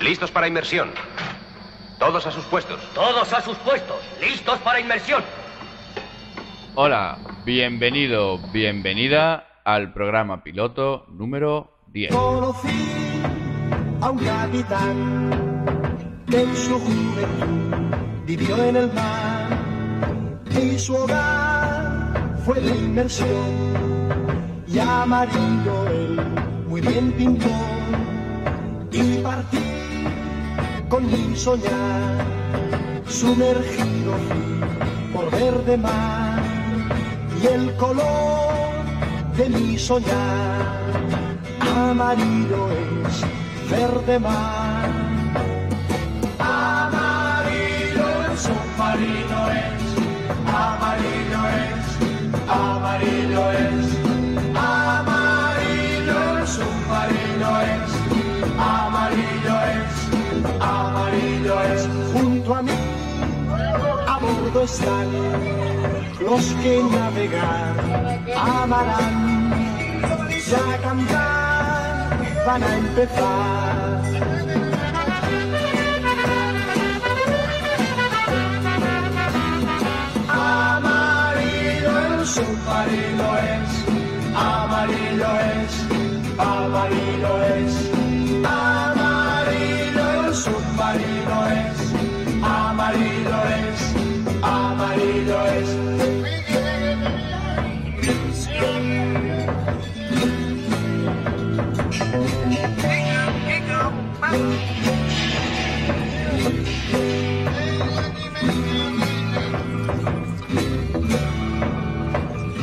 Listos para inmersión. Todos a sus puestos. Todos a sus puestos. Listos para inmersión. Hola, bienvenido, bienvenida al programa piloto número 10. Conocí a un capitán que en su juventud vivió en el mar y su hogar fue de inmersión y amarillo él muy bien pintó y partí con mi soñar sumergido por verde mar y el color de mi soñar amarillo es verde mar. Amarillo el submarino es amarillo es amarillo es los que navegar. Amarán ya a cantar van a empezar. Amarillo es amarillo es amarillo es amarillo submarino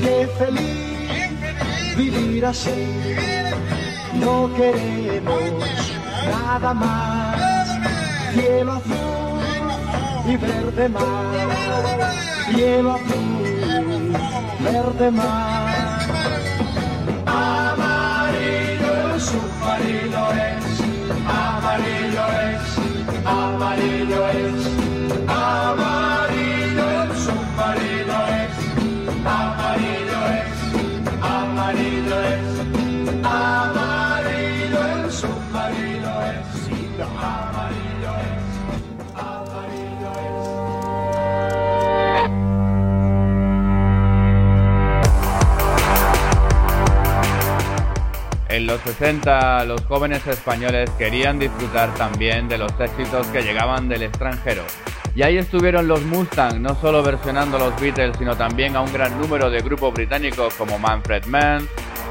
Qué feliz vivir así. No queremos nada más. Cielo azul y verde mar. Cielo azul, verde mar. Amarillo el submarino es. Amarillo es. Amarillo es. Amarillo el submarino es. Amarillo es, amarillo es, Los 60 los jóvenes españoles querían disfrutar también de los éxitos que llegaban del extranjero. Y ahí estuvieron los Mustang, no solo versionando los Beatles, sino también a un gran número de grupos británicos como Manfred Mann,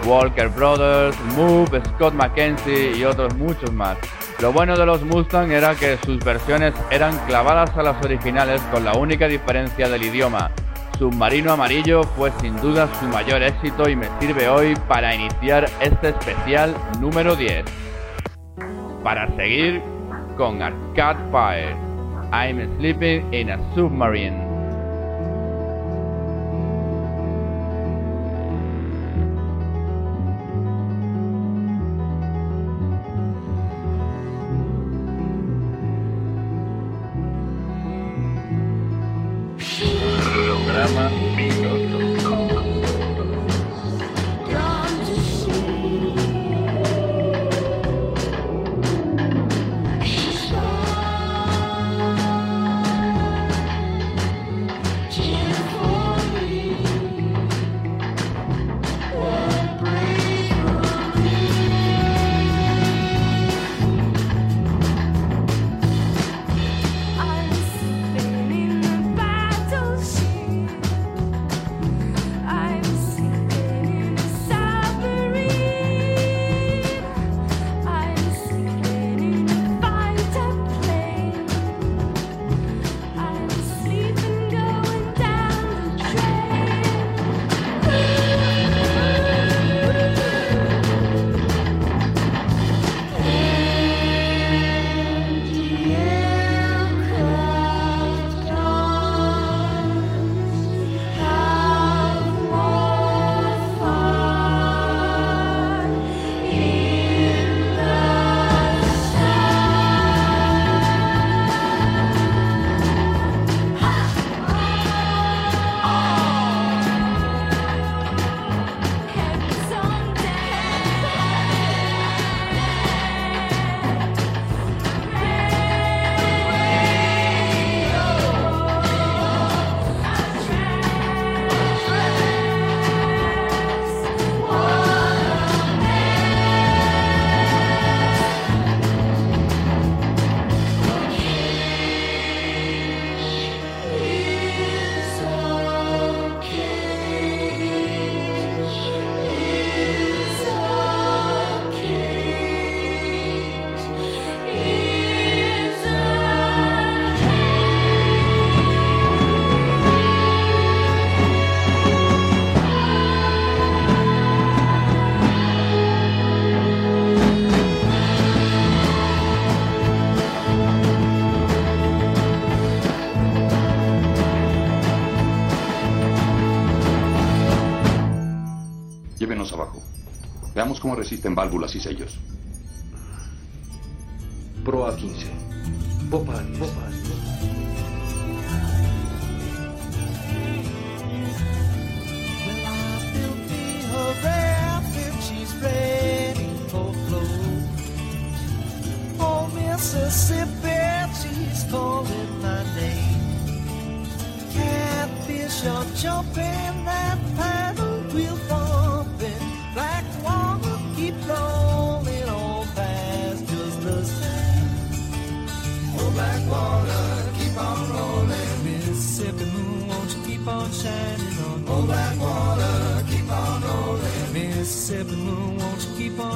Walker Brothers, Move, Scott McKenzie y otros muchos más. Lo bueno de los Mustang era que sus versiones eran clavadas a las originales con la única diferencia del idioma. Submarino Amarillo fue sin duda su mayor éxito y me sirve hoy para iniciar este especial número 10. Para seguir con Arcade Fire, I'm sleeping in a submarine. Cómo resisten válvulas y sellos. Proa 15. Popa, popa.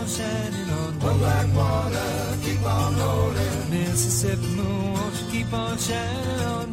Shining on? Oh, black water keep on rolling. Mississippi moon, won't you keep on shining on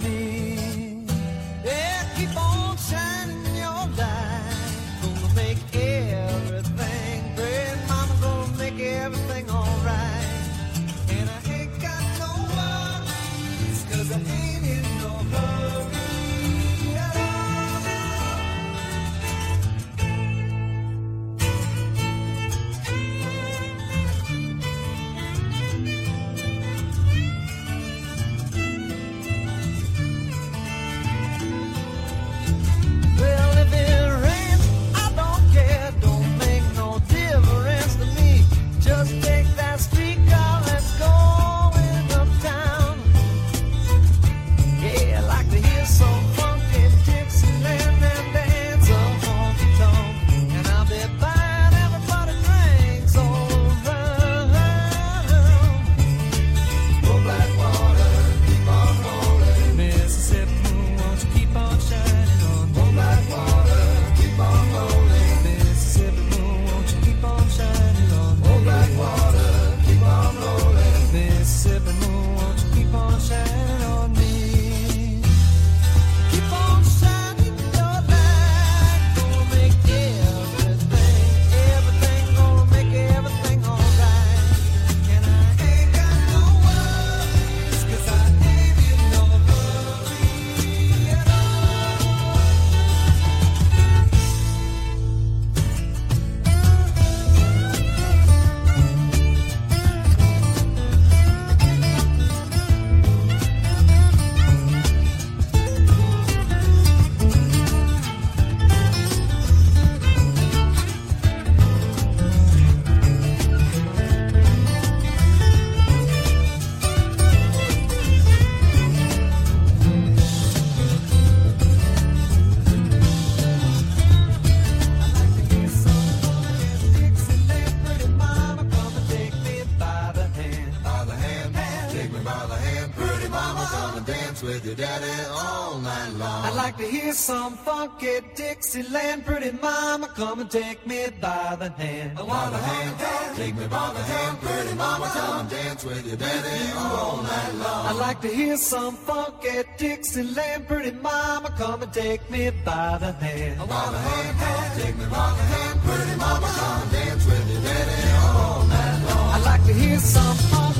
Dixieland. Pretty mama, come and take me by the hand. By the hand, take me by the hand. Pretty mama, come and dance with your daddy all night long. I'd like to hear some funky Dixieland. Pretty mama, come and take me by the hand. By the hand, take me by the hand. Pretty mama, come and dance with your daddy all night long. I'd like to hear some funky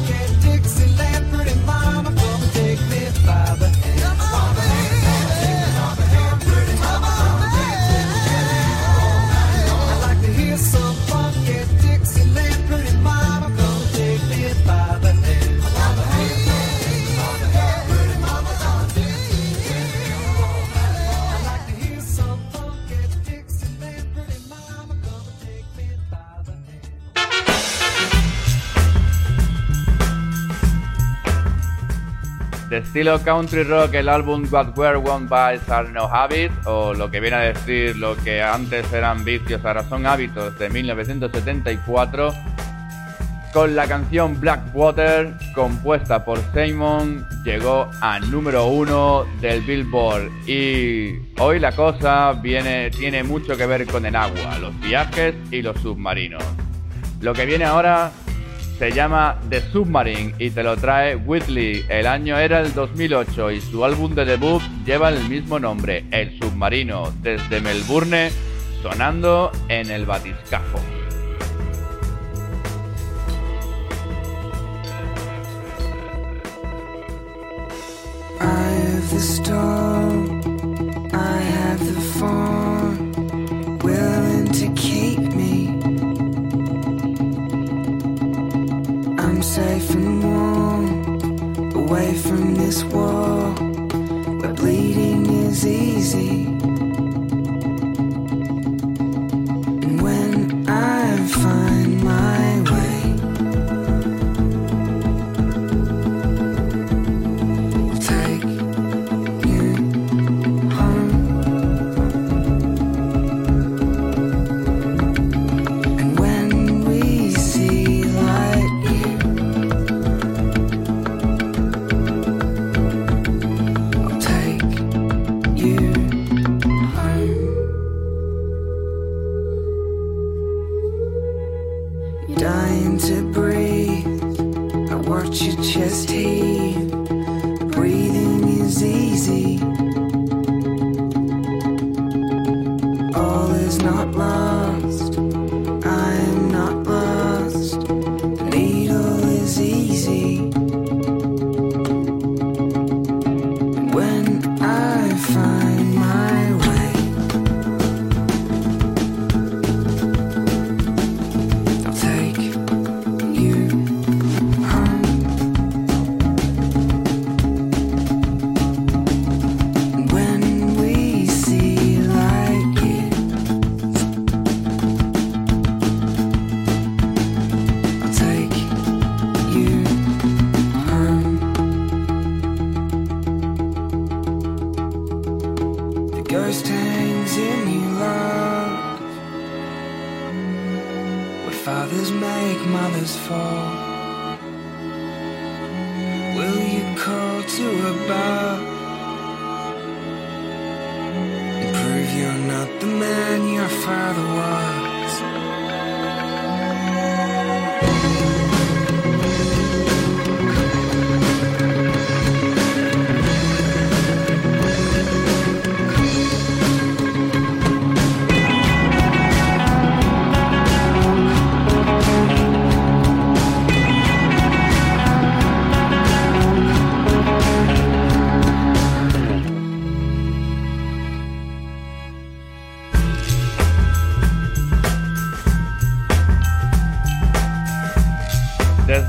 estilo country rock, el álbum What Were Won By Are No Habits, o lo que viene a decir lo que antes eran vicios, ahora son hábitos, de 1974, con la canción Blackwater, compuesta por Simon, llegó a número uno del Billboard. Y hoy la cosa viene, tiene mucho que ver con el agua, los viajes y los submarinos. Lo que viene ahora se llama The Submarine y te lo trae Whitley. El año era el 2008 y su álbum de debut lleva el mismo nombre, El Submarino, desde Melbourne, sonando en el batiscafo. The and warm, away from this war where bleeding is easy.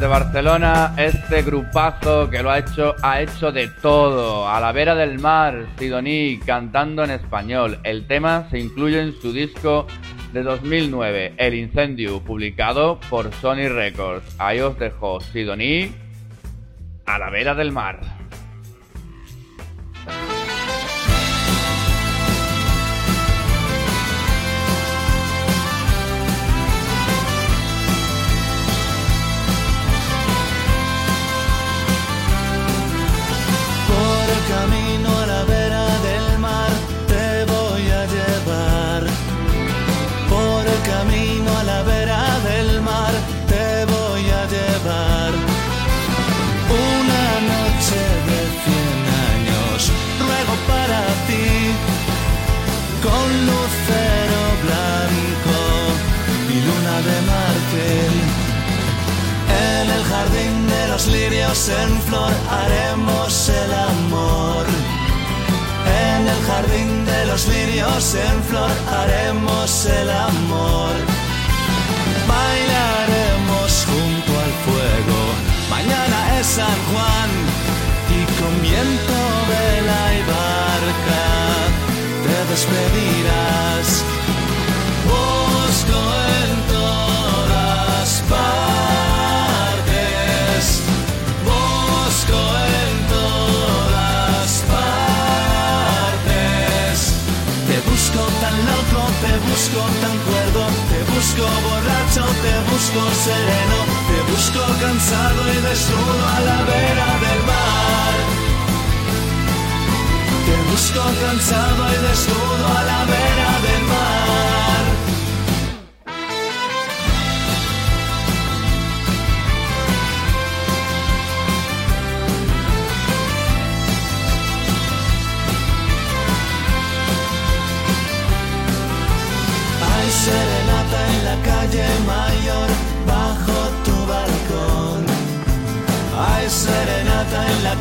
Barcelona, este grupazo que lo ha hecho, ha hecho de todo. A la vera del mar, Sidoní cantando en español. El tema se incluye en su disco de 2009, El Incendio, publicado por Sony Records. Ahí os dejo Sidoní a la vera del mar. En flor haremos el amor. En el jardín de los lirios en flor haremos el amor. Bailaremos junto al fuego. Mañana es San Juan y con viento, vela y barca te despedirás. Busco borracho, te busco sereno, te busco cansado y desnudo a la vera del mar. Te busco cansado y desnudo a la vera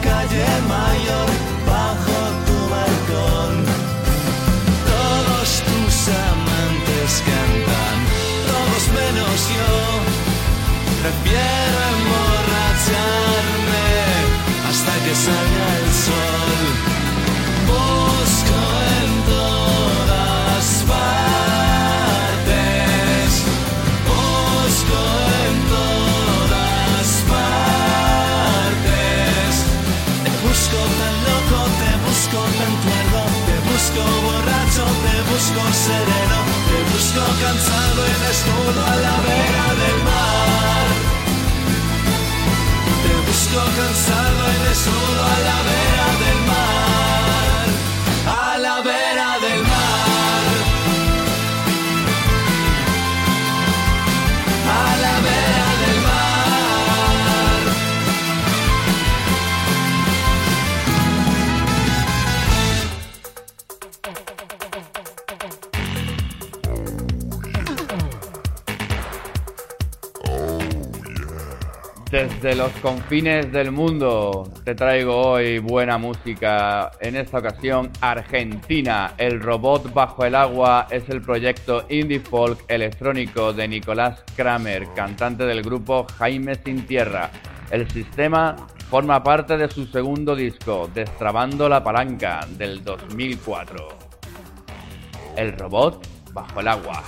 calle mayor, bajo tu balcón. Todos tus amantes cantan, todos menos yo. Prefiero emborracharme hasta que salga el sol. busco borracho, te busco sereno, te busco cansado en desnudo a la vera del mar. Te busco cansado en escudo a la vera Desde los confines del mundo te traigo hoy buena música. En esta ocasión, Argentina. El robot bajo el agua es el proyecto indie folk electrónico de Nicolás Kramer, cantante del grupo Jaime Sin Tierra. El sistema forma parte de su segundo disco, Destrabando la Palanca, del 2004. El robot bajo el agua.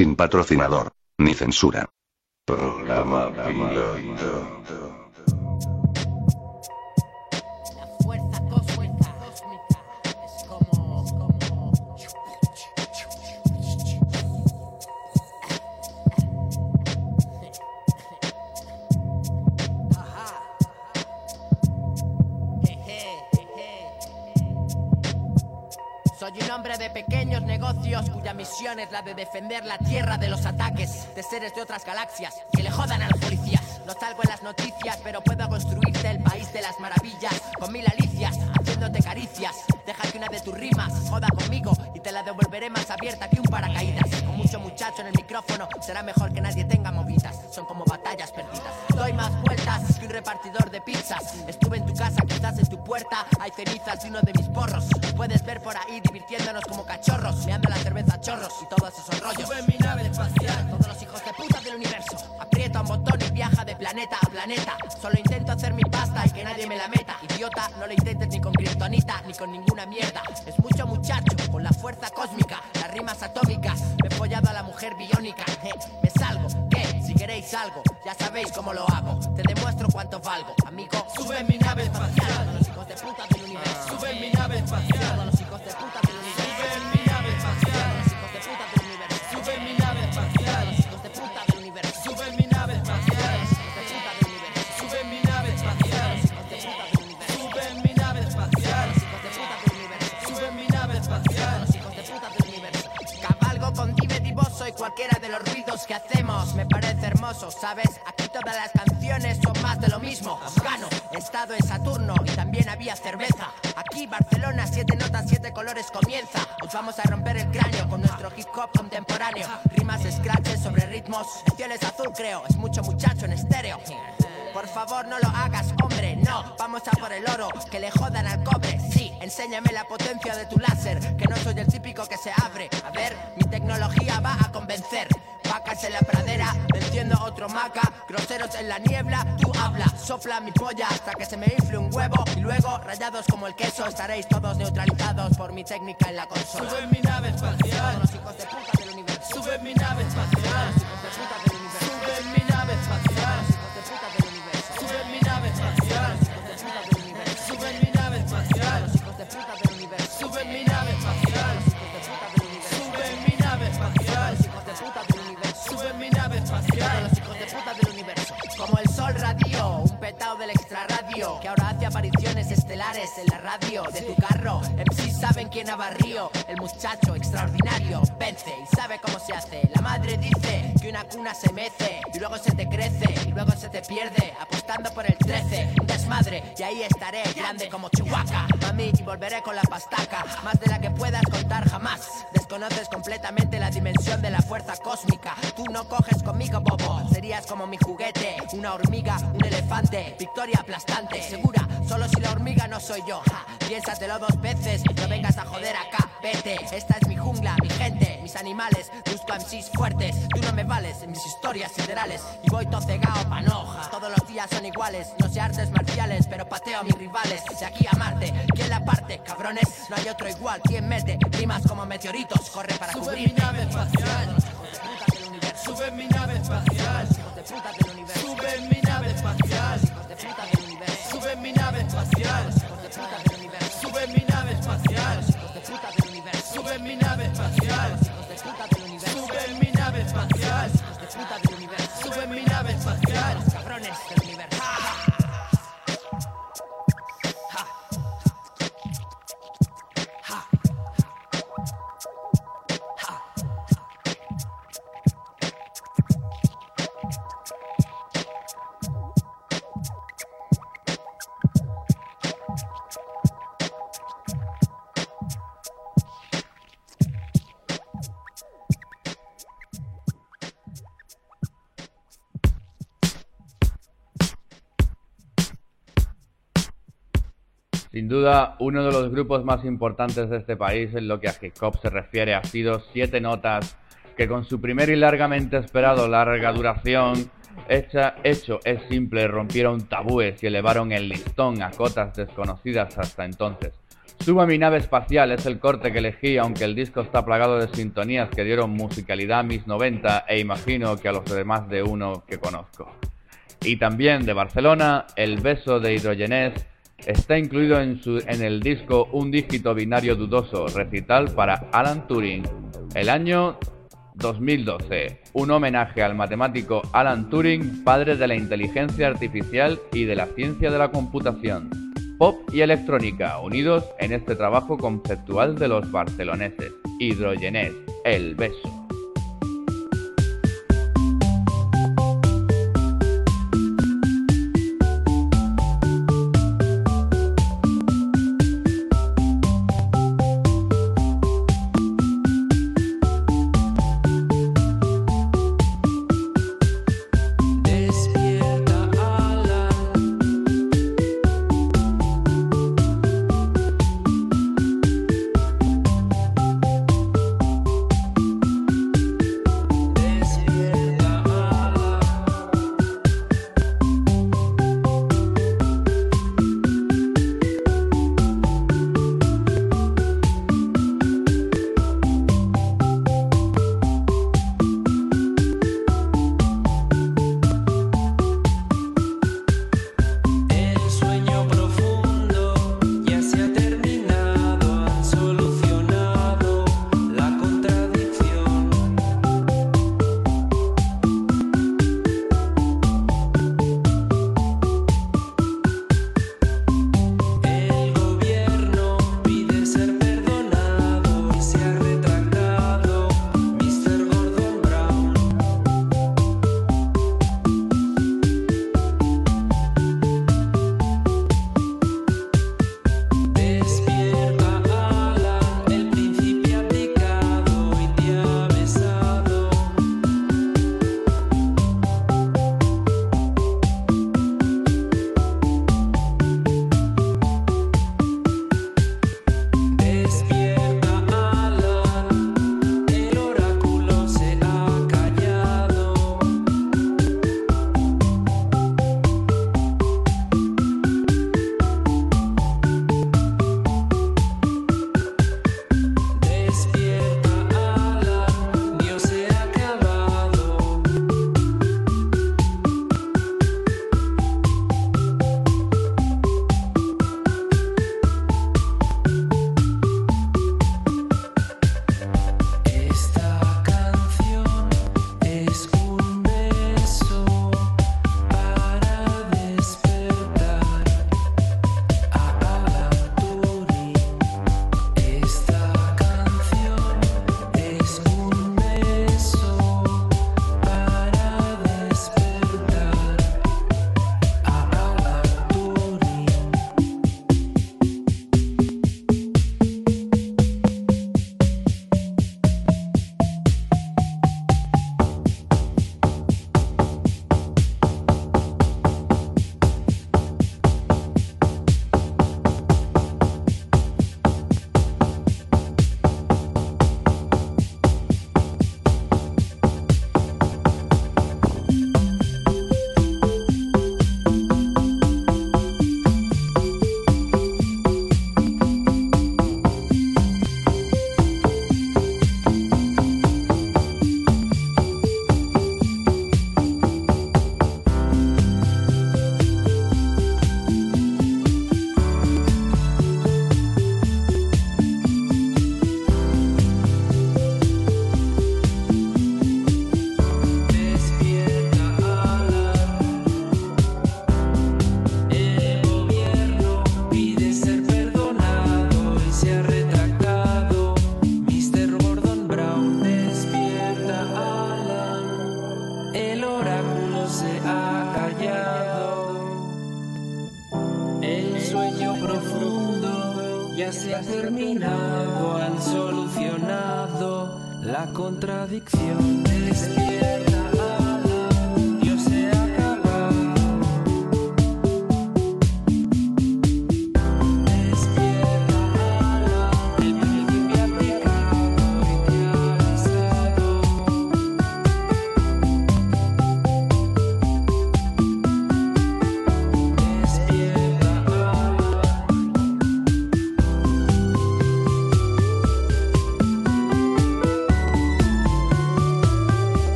Sin patrocinador, ni censura. Conmigo y te la devolveré más abierta que un paracaídas. Con mucho muchacho en el micrófono, será mejor que nadie tenga movidas. Son como batallas perdidas. Doy más vueltas que un repartidor de pizzas. Estuve en tu casa, quizás en tu puerta hay cenizas de uno de mis porros. Puedes ver por ahí divirtiéndonos como cachorros, meando la cerveza a chorros y todos esos rollos. Planeta planeta a planeta. Solo intento hacer mi pasta y que nadie me la meta. Idiota, no lo intentes ni con kriptonita ni con ninguna mierda. Es mucho muchacho, con la fuerza cósmica, las rimas atómicas. Me he follado a la mujer biónica. eh, me salgo, ¿qué? Si queréis algo, ya sabéis cómo lo hago. Te demuestro cuánto valgo, amigo. Sube mi nave espacial. Los hijos de puta del universo. Sube mi nave espacial. Los hijos de puta cualquiera de los ruidos que hacemos me parece hermoso, ¿sabes? Aquí todas las canciones son más de lo mismo. Afgano, estado en Saturno y también había cerveza. Aquí Barcelona, siete notas, siete colores comienza. Os vamos a romper el cráneo con nuestro hip hop contemporáneo. Rimas scratches sobre ritmos. El cielo es azul, creo, es mucho muchacho en estéreo. Por favor, no lo hagas, hombre, no. Vamos a por el oro, que le jodan al cobre. Sí, enséñame la potencia de tu láser, que no soy el típico que se abre. A ver, mi tecnología va a convencer. Vacas en la pradera, enciendo otro maca. Groseros en la niebla, tú habla. Sopla mi polla hasta que se me infle un huevo. Y luego, rayados como el queso, estaréis todos neutralizados por mi técnica en la consola. Sube mi nave espacial. Los hijos de puta del universo. Sube mi nave espacial. Que ahora hace apariciones estelares en la radio de tu carro. MC saben quién abarrío, el muchacho extraordinario vence y sabe cómo se hace. La madre dice que una cuna se mece y luego se te crece y luego se te pierde apostando por el 13. Y ahí estaré grande como Chihuahua. Mami, y volveré con la pastaca, más de la que puedas contar jamás. Desconoces completamente la dimensión de la fuerza cósmica. Tú no coges conmigo, bobo. Serías como mi juguete, una hormiga, un elefante. Victoria aplastante, segura, solo si la hormiga no soy yo. Piénsatelo dos veces, no vengas a joder acá, vete. Esta es mi jungla, mi gente, mis animales. Busco MCs fuertes, tú no me vales en mis historias siderales. Y voy todo cegao panoja. Todos los días son iguales, no sé artes marciales, pero pateo a mis rivales. De aquí a Marte, ¿quién la parte? Cabrones, no hay otro igual. ¿Quién mete? Rimas como meteoritos, corre para Sube cubrir. mi nave espacial. Sube mi nave espacial. Sube mi nave espacial. Sube mi nave espacial. Sube mi nave espacial. Sube mi nave espacial. Sin duda, uno de los grupos más importantes de este país en lo que a hip se refiere ha sido Siete Notas, que con su primer y largamente esperado larga duración, hecha, hecho es simple, rompieron tabúes y elevaron el listón a cotas desconocidas hasta entonces. Suba mi nave espacial es el corte que elegí, aunque el disco está plagado de sintonías que dieron musicalidad a mis 90 e imagino que a los demás de uno que conozco. Y también de Barcelona, El beso de Hidrogenés está incluido en, su, en el disco Un dígito binario dudoso, recital para Alan Turing. El año 2012, un homenaje al matemático Alan Turing, padre de la inteligencia artificial y de la ciencia de la computación. Pop y electrónica unidos en este trabajo conceptual de los barceloneses. Hidrogenés, El beso.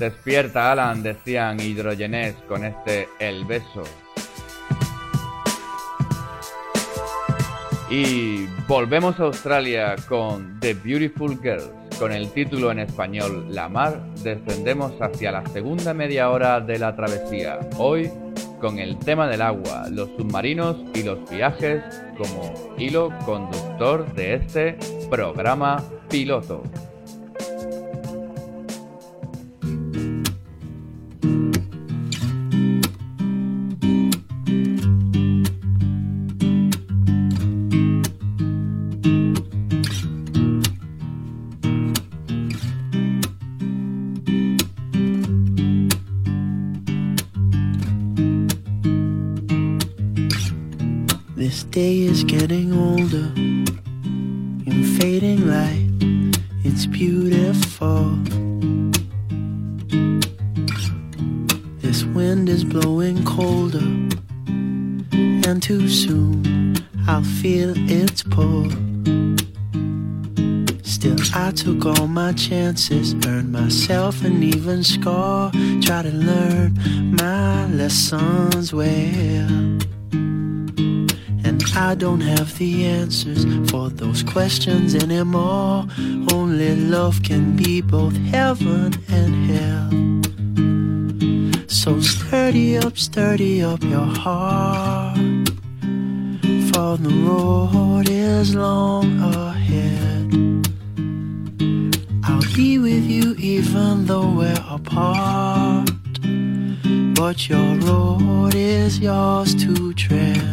Despierta, Alan, decían hidrogenés con este El beso. Y volvemos a Australia con The Beautiful Girls. Con el título en español La Mar, descendemos hacia la segunda media hora de la travesía. Hoy con el tema del agua, los submarinos y los viajes como hilo conductor de este programa piloto. Day is getting older in fading light. It's beautiful. This wind is blowing colder, and too soon I'll feel its pull. Still, I took all my chances, earned myself an even score. Try to learn my lessons well. I don't have the answers for those questions anymore. Only love can be both heaven and hell. So sturdy up, sturdy up your heart. For the road is long ahead. I'll be with you even though we're apart. But your road is yours to tread.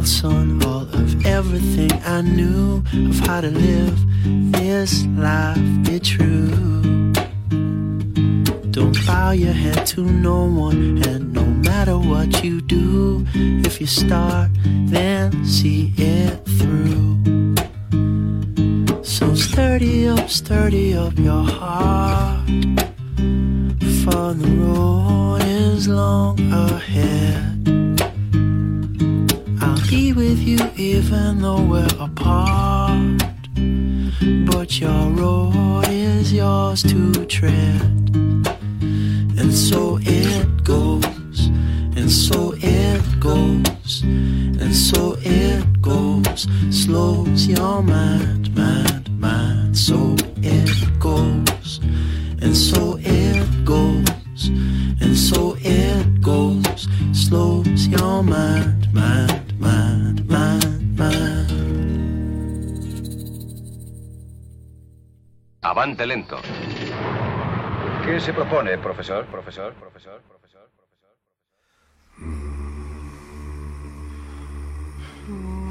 On son, all of everything I knew of how to live this life, be true. Don't bow your head to no one, and no matter what you do, if you start propone, profesor? Profesor, profesor, profesor. To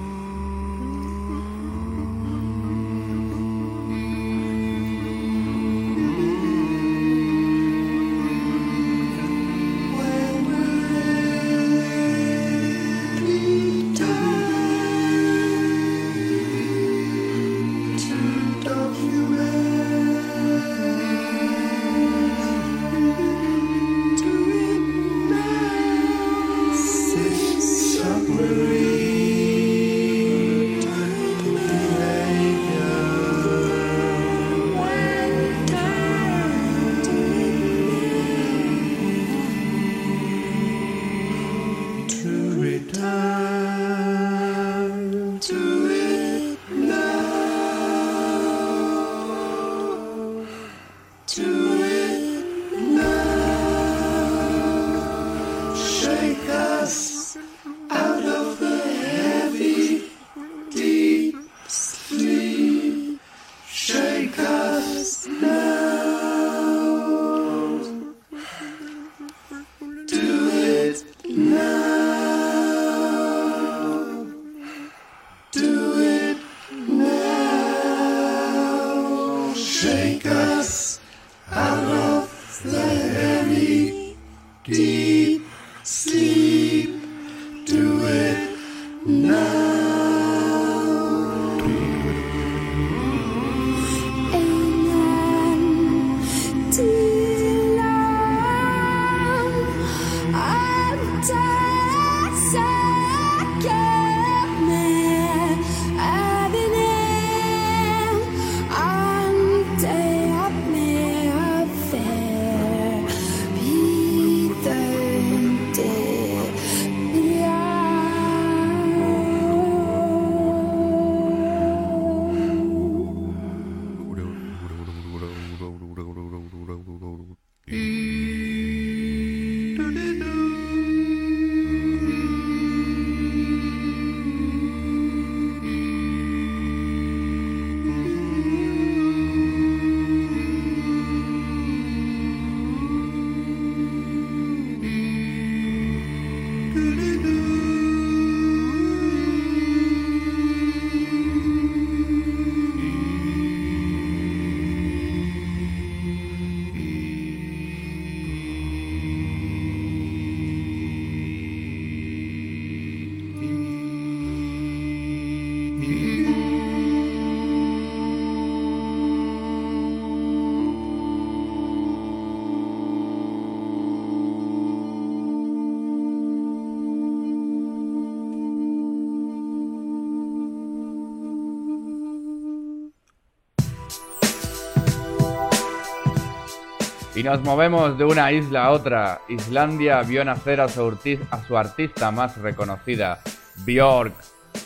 Y nos movemos de una isla a otra. Islandia vio nacer a su, a su artista más reconocida, Björk.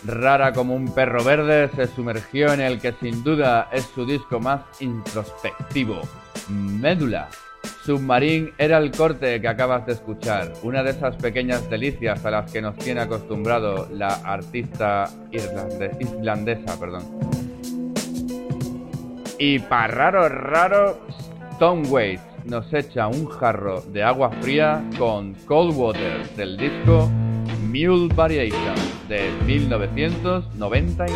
Rara como un perro verde, se sumergió en el que sin duda es su disco más introspectivo, Médula. Submarine era el corte que acabas de escuchar, una de esas pequeñas delicias a las que nos tiene acostumbrado la artista islandesa. Perdón. Y para raro, raro, Tom Waits nos echa un jarro de agua fría con Cold Water del disco Mule Variation de 1999.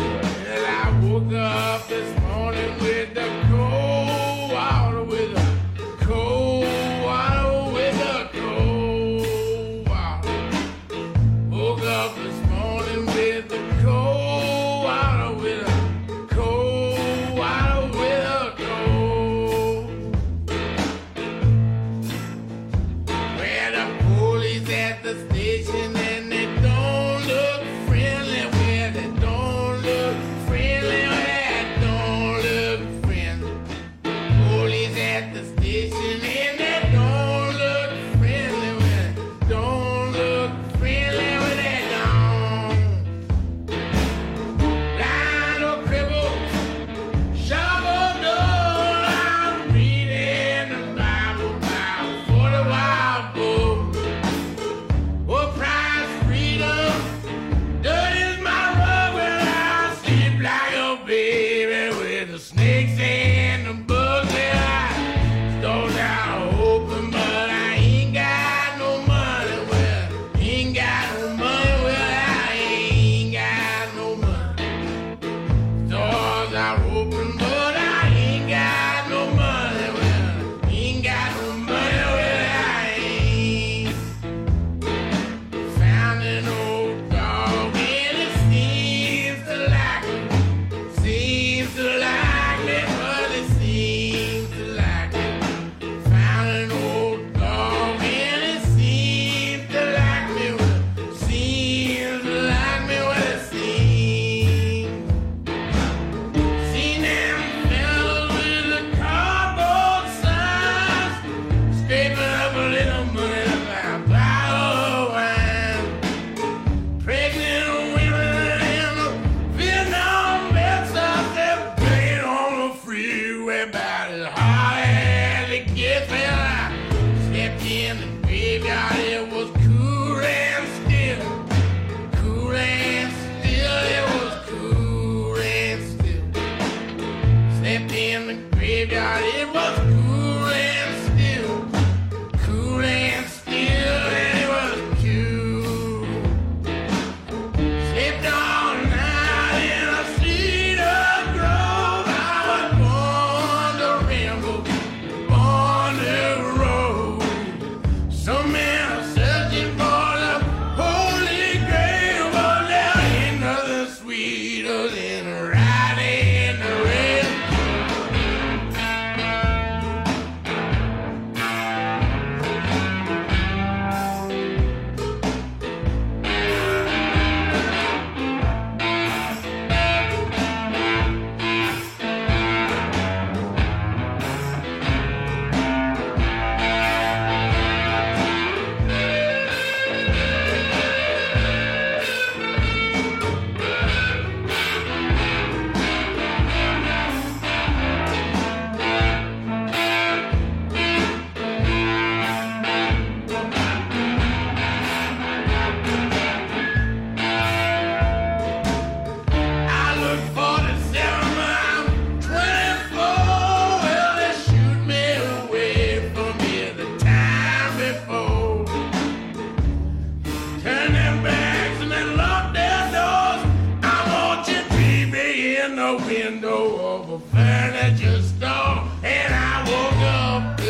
window of a furniture store and I woke up.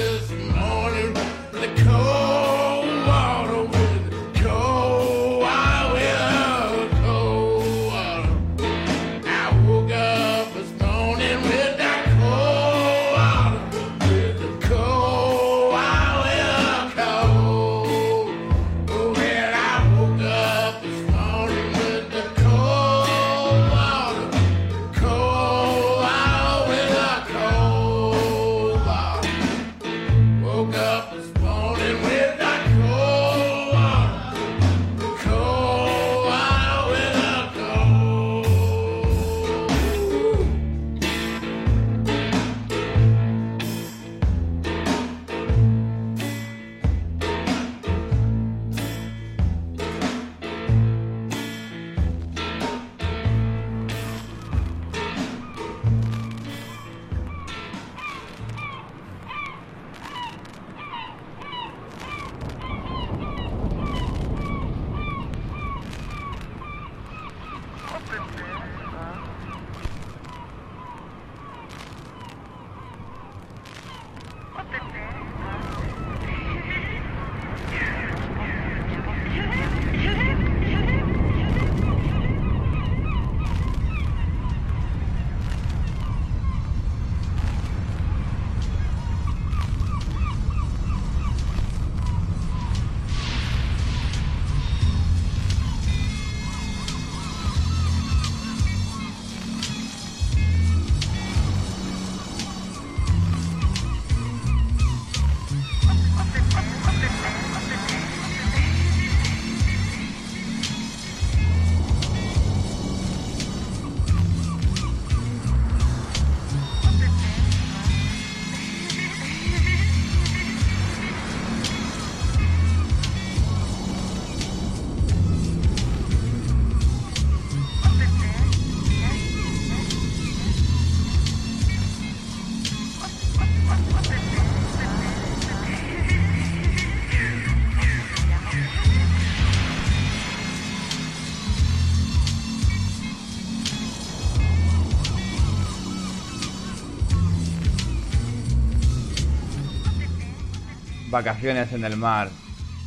Vacaciones en el mar.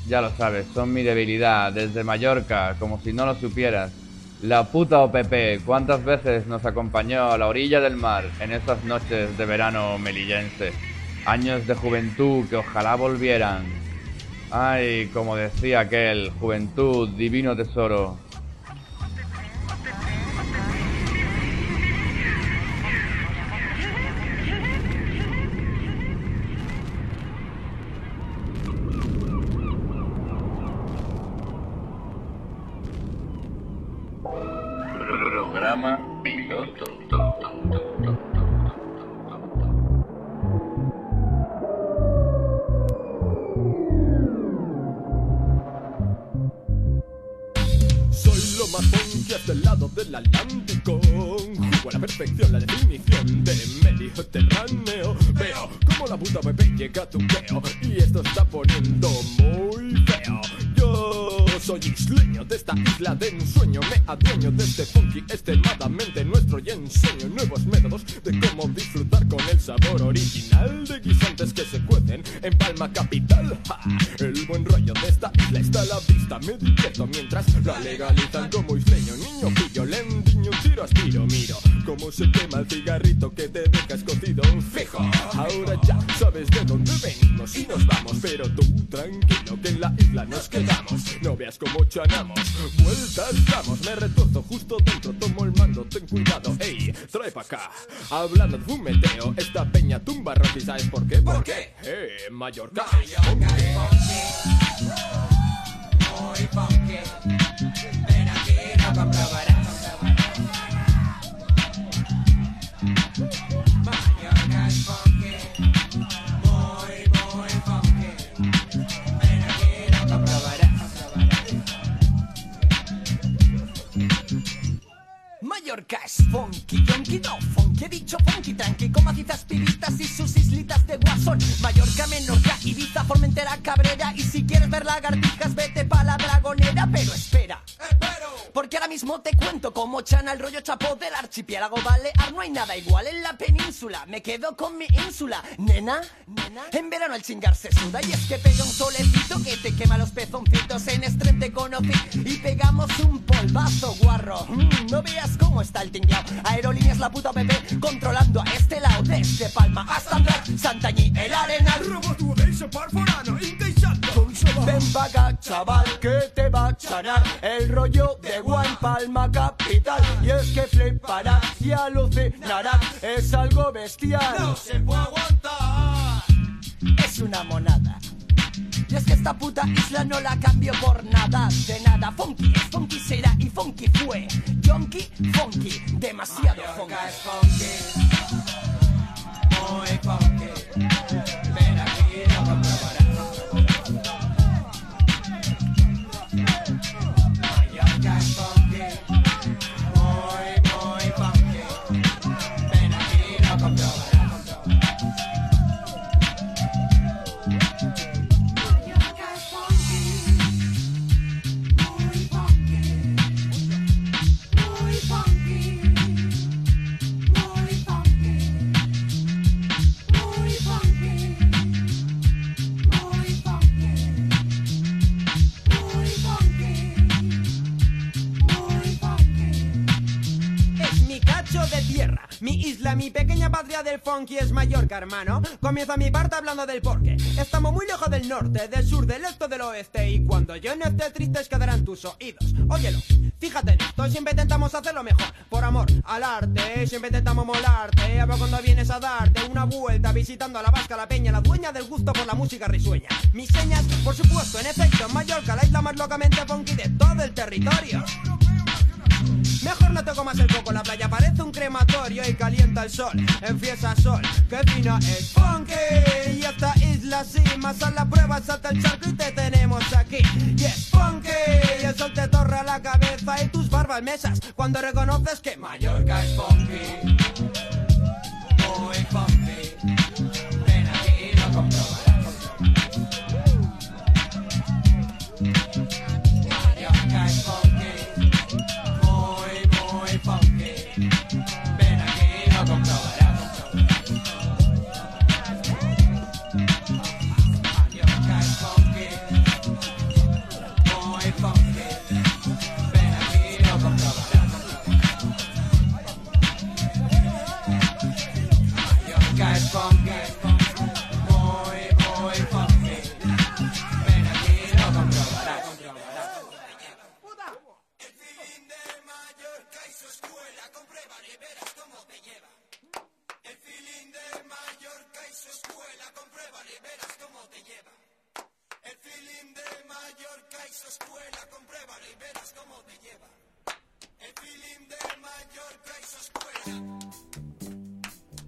Ya lo sabes, son mi debilidad. Desde Mallorca, como si no lo supieras. La puta OPP, ¿cuántas veces nos acompañó a la orilla del mar en esas noches de verano melillense? Años de juventud que ojalá volvieran. Ay, como decía aquel, juventud, divino tesoro. En Palma Capital. Ja, El buen rollo de esta isla está a la vista. Me divierto mientras la legalizan como isleño. Niño pillo, lendiño, tiro, aspiro, miro. Cómo se quema el cigarrito que te dejas cocido. Fijo, ahora ya sabes de dónde venimos y nos vamos. Pero tú tranquilo que en la isla nos quedamos. No veas cómo chanamos, vueltas damos. Me retuerzo justo dentro, tomo el mando, ten cuidado. Trae pa' acá. Hablando de fumeteo, esta peña tumba rock. ¿Y sabes por qué? ¿Por qué? Eh, Mallorca. Muy funky. Ven aquí, no comprobarás. Es funky, yonky no funky, he dicho funky, tranqui, con macizas pibitas y sus islitas de guasón. Mallorca, Menorca, Ibiza, Formentera, Cabrera, y si quieres ver lagartijas, vete pa' la dragonera, pero espera. Porque ahora mismo te cuento cómo chana el rollo chapo del archipiélago Balear. No hay nada igual en la península. Me quedo con mi ínsula. Nena, nena. En verano el chingar se suda. Y es que pega un solecito que te quema los pezoncitos. En Estrem te conocí y pegamos un polvazo guarro. Mm, no veas cómo está el tinglao. Aerolíneas la puta PP controlando a este lado. Desde Palma hasta Andrar, Santañí, el Arenal. Ven acá, chaval, que te va a chanar el rollo de Guay Palma Capital. Y es que fliparás y alucinarás, es algo bestial. No se puede aguantar. Es una monada. Y es que esta puta isla no la cambio por nada, de nada. Funky es funky será y funky fue. Yonky, funky, demasiado funky. Es funky. Muy funky. Ven aquí, no del funky es Mallorca, hermano. Comienza mi parte hablando del porqué. Estamos muy lejos del norte, del sur, del este, del oeste. Y cuando yo no esté triste, quedarán tus oídos. Óyelo, fíjate en esto, siempre intentamos hacerlo mejor. Por amor al arte, siempre intentamos molarte. A ver cuando vienes a darte una vuelta visitando a la vasca, la peña, la dueña del gusto por la música risueña. Mis señas, por supuesto, en efecto, en Mallorca, la isla más locamente funky de todo el territorio. Mejor no toco más el coco, la playa parece un crematorio y calienta el sol. Empieza sol, que fina es funky. Y esta isla sí, más a la prueba salta el charco y te tenemos aquí. Y es funky, y el sol te torra la cabeza y tus barbas mesas cuando reconoces que Mallorca es funky. Muy funky. Ven aquí. Mallorca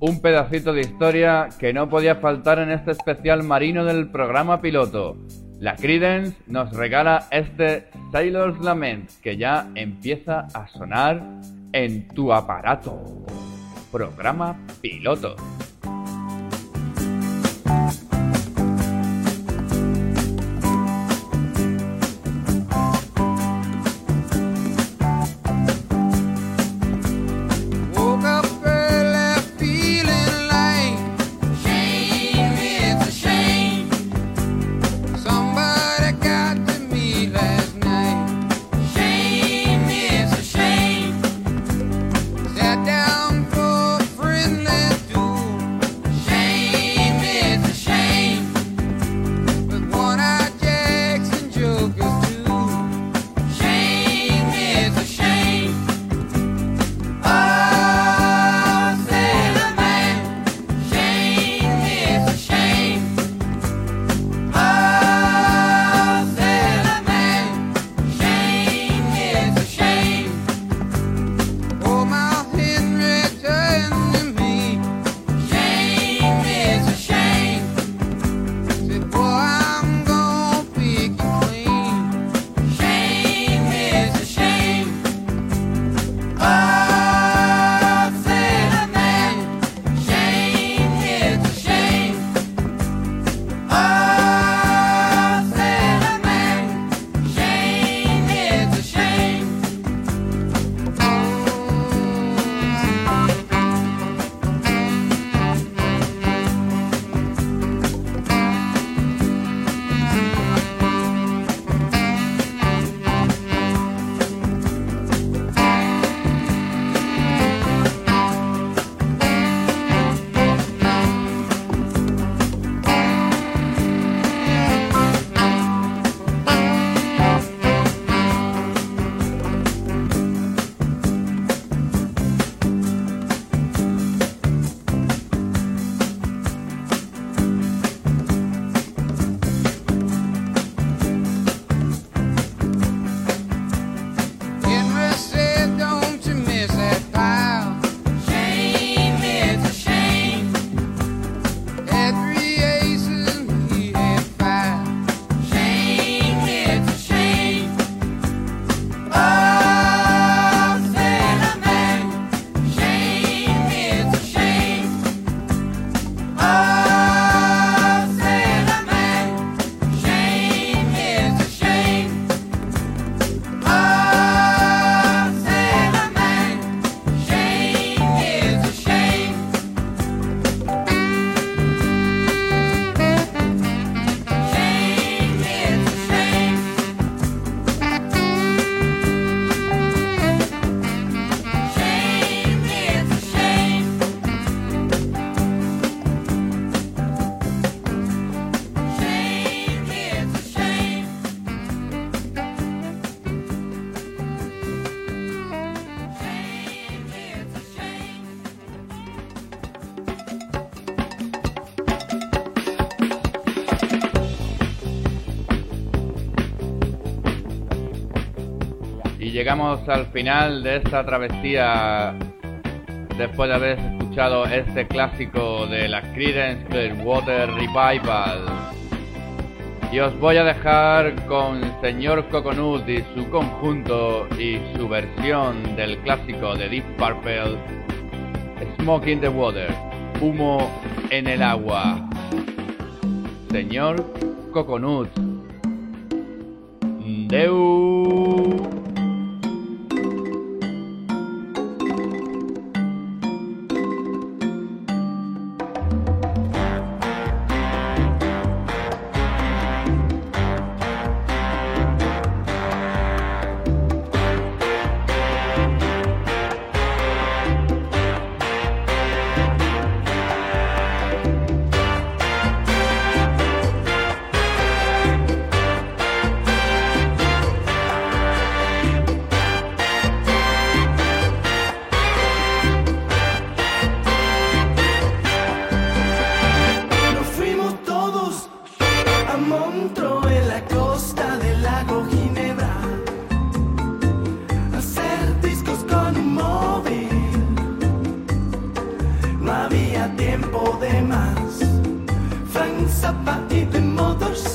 Un pedacito de historia que no podía faltar en este especial marino del programa piloto. La Credence nos regala este Sailor's Lament que ya empieza a sonar en tu aparato. Programa piloto. llegamos al final de esta travesía después de haber escuchado este clásico de la Creedence Clearwater Revival. Y os voy a dejar con Señor Coconut y su conjunto y su versión del clásico de Deep Purple, Smoke in the Water, Humo en el Agua. Señor Coconut. Deu. Frank Zappa y The Mothers